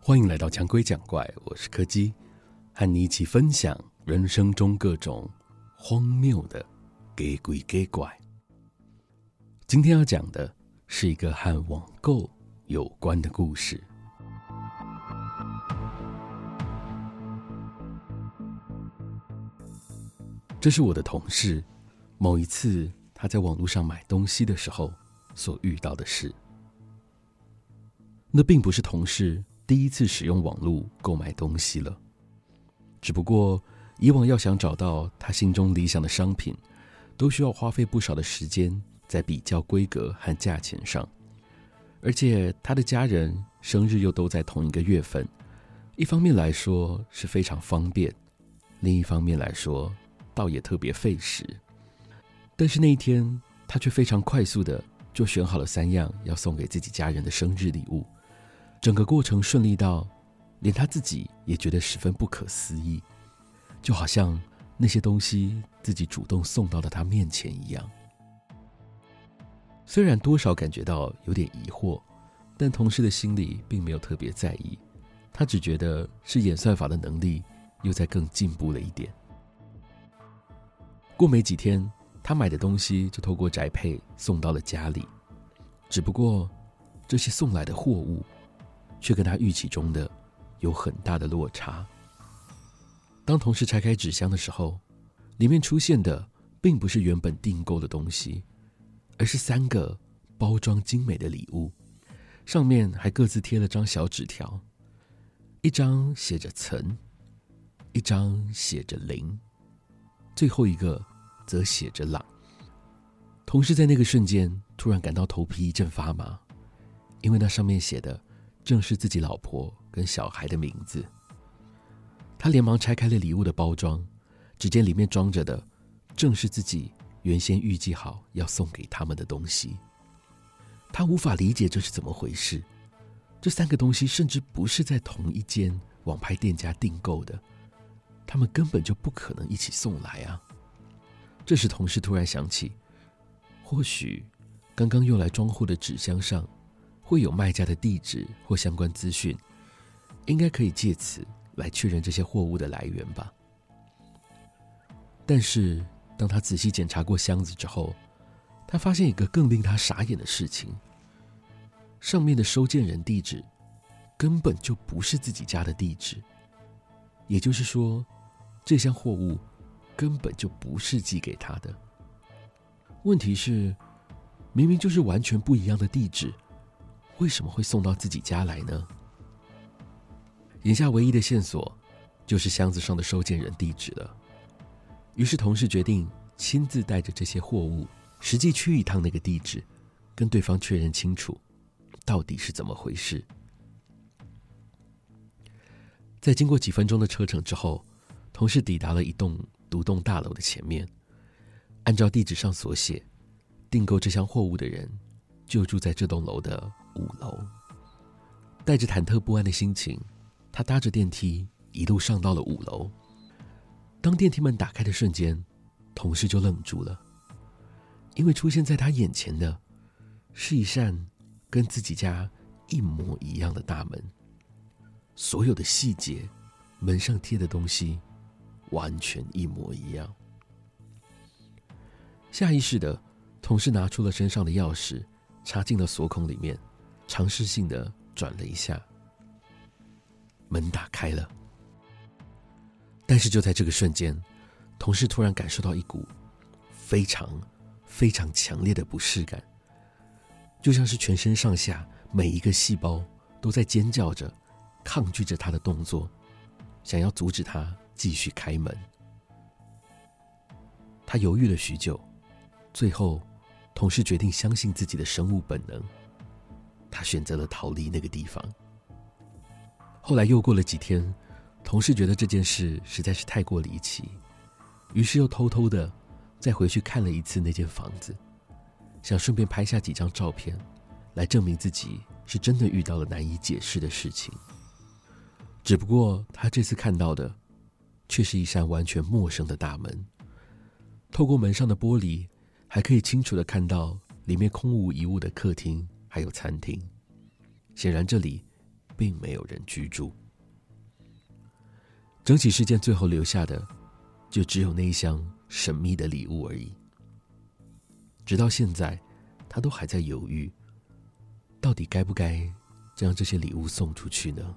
欢迎来到强规讲怪，我是柯基，和你一起分享人生中各种荒谬的给鬼给怪。今天要讲的是一个和网购有关的故事。这是我的同事，某一次他在网络上买东西的时候所遇到的事。那并不是同事。第一次使用网络购买东西了，只不过以往要想找到他心中理想的商品，都需要花费不少的时间在比较规格和价钱上，而且他的家人生日又都在同一个月份，一方面来说是非常方便，另一方面来说倒也特别费时。但是那一天，他却非常快速的就选好了三样要送给自己家人的生日礼物。整个过程顺利到，连他自己也觉得十分不可思议，就好像那些东西自己主动送到了他面前一样。虽然多少感觉到有点疑惑，但同事的心里并没有特别在意，他只觉得是演算法的能力又在更进步了一点。过没几天，他买的东西就透过宅配送到了家里，只不过这些送来的货物。却跟他预期中的有很大的落差。当同事拆开纸箱的时候，里面出现的并不是原本订购的东西，而是三个包装精美的礼物，上面还各自贴了张小纸条，一张写着“曾”，一张写着“零”，最后一个则写着“朗”。同事在那个瞬间突然感到头皮一阵发麻，因为那上面写的。正是自己老婆跟小孩的名字。他连忙拆开了礼物的包装，只见里面装着的正是自己原先预计好要送给他们的东西。他无法理解这是怎么回事。这三个东西甚至不是在同一间网拍店家订购的，他们根本就不可能一起送来啊！这时，同事突然想起，或许刚刚用来装货的纸箱上。会有卖家的地址或相关资讯，应该可以借此来确认这些货物的来源吧。但是，当他仔细检查过箱子之后，他发现一个更令他傻眼的事情：上面的收件人地址根本就不是自己家的地址，也就是说，这箱货物根本就不是寄给他的。问题是，明明就是完全不一样的地址。为什么会送到自己家来呢？眼下唯一的线索就是箱子上的收件人地址了。于是同事决定亲自带着这些货物，实际去一趟那个地址，跟对方确认清楚到底是怎么回事。在经过几分钟的车程之后，同事抵达了一栋独栋大楼的前面。按照地址上所写，订购这箱货物的人就住在这栋楼的。五楼，带着忐忑不安的心情，他搭着电梯一路上到了五楼。当电梯门打开的瞬间，同事就愣住了，因为出现在他眼前的是一扇跟自己家一模一样的大门，所有的细节、门上贴的东西完全一模一样。下意识的，同事拿出了身上的钥匙，插进了锁孔里面。尝试性的转了一下，门打开了。但是就在这个瞬间，同事突然感受到一股非常非常强烈的不适感，就像是全身上下每一个细胞都在尖叫着，抗拒着他的动作，想要阻止他继续开门。他犹豫了许久，最后，同事决定相信自己的生物本能。他选择了逃离那个地方。后来又过了几天，同事觉得这件事实在是太过离奇，于是又偷偷的再回去看了一次那间房子，想顺便拍下几张照片，来证明自己是真的遇到了难以解释的事情。只不过他这次看到的，却是一扇完全陌生的大门。透过门上的玻璃，还可以清楚的看到里面空无一物的客厅。还有餐厅，显然这里并没有人居住。整起事件最后留下的，就只有那一箱神秘的礼物而已。直到现在，他都还在犹豫，到底该不该将这些礼物送出去呢？